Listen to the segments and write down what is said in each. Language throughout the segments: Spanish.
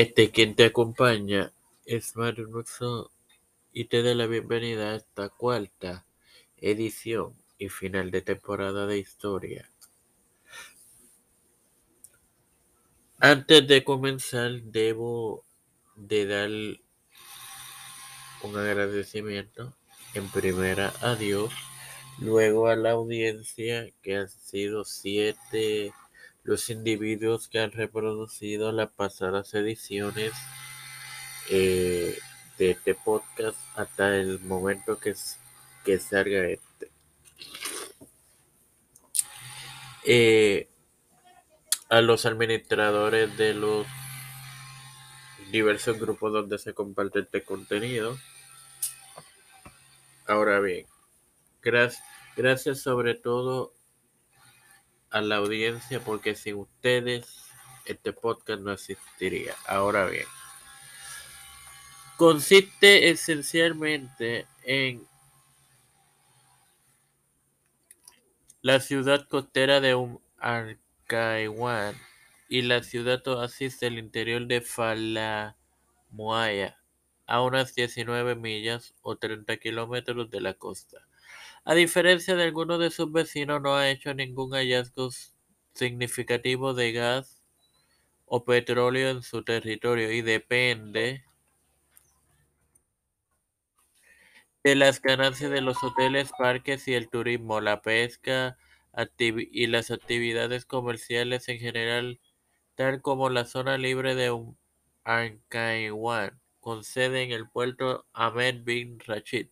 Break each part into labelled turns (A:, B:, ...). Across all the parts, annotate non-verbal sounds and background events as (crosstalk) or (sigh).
A: Este quien te acompaña es Mario Nuxo y te da la bienvenida a esta cuarta edición y final de temporada de historia. Antes de comenzar debo de dar un agradecimiento en primera a Dios, luego a la audiencia que han sido siete los individuos que han reproducido las pasadas ediciones eh, de este podcast hasta el momento que, que salga este. Eh, a los administradores de los diversos grupos donde se comparte este contenido. Ahora bien, gracias, gracias sobre todo a la audiencia porque sin ustedes este podcast no existiría. Ahora bien, consiste esencialmente en la ciudad costera de un y la ciudad oasis del interior de Falamuaya, a unas 19 millas o 30 kilómetros de la costa. A diferencia de algunos de sus vecinos, no ha hecho ningún hallazgo significativo de gas o petróleo en su territorio y depende de las ganancias de los hoteles, parques y el turismo, la pesca y las actividades comerciales en general, tal como la zona libre de Ankaiwan, con sede en el puerto Ahmed bin Rashid.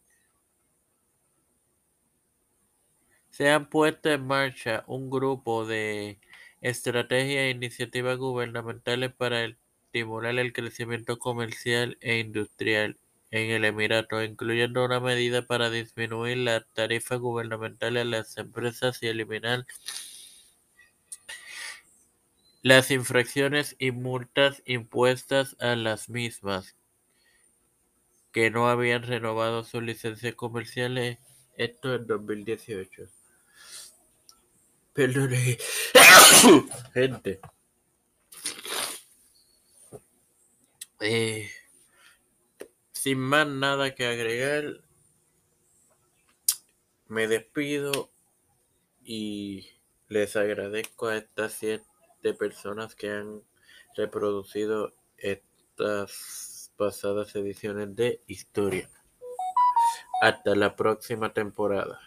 A: Se han puesto en marcha un grupo de estrategias e iniciativas gubernamentales para estimular el crecimiento comercial e industrial en el Emirato, incluyendo una medida para disminuir las tarifas gubernamentales a las empresas y eliminar las infracciones y multas impuestas a las mismas que no habían renovado sus licencias comerciales, esto en 2018. Perdone. (coughs) Gente. Eh, sin más nada que agregar, me despido y les agradezco a estas siete personas que han reproducido estas pasadas ediciones de historia. Hasta la próxima temporada.